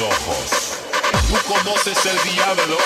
ojos. ¿Tú conoces el diablo?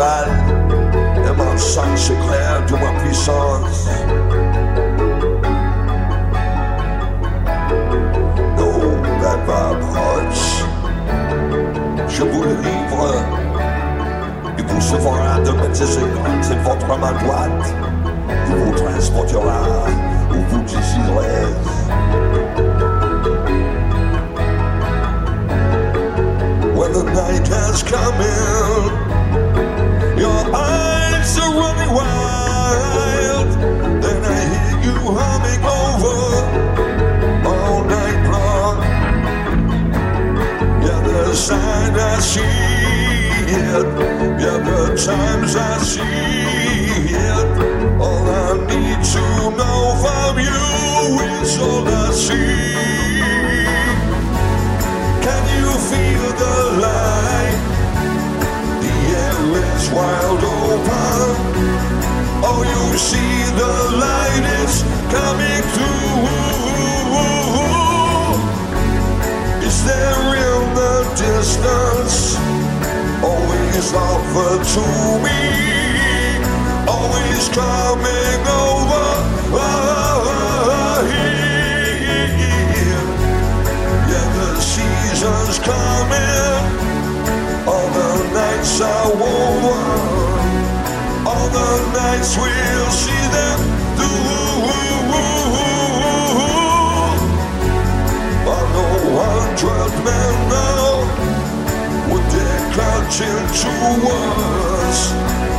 et mon sang s'éclaire de ma puissance. No paper broche, je vous le livre. Il vous sauvera de petits c'est votre main droite. Il vous transportera où vous désirez. When the night has come in, I'm so running wild. Then I hear you humming over all night long. Yeah, the I see it. Yeah, the times I see it. All I need to know from you is all I see. Can you feel the light? is wide open. Oh, you see the light is coming through. Is there in the distance always offered to me? Always coming on.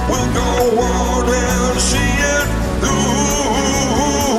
We'll go on and see it? Through.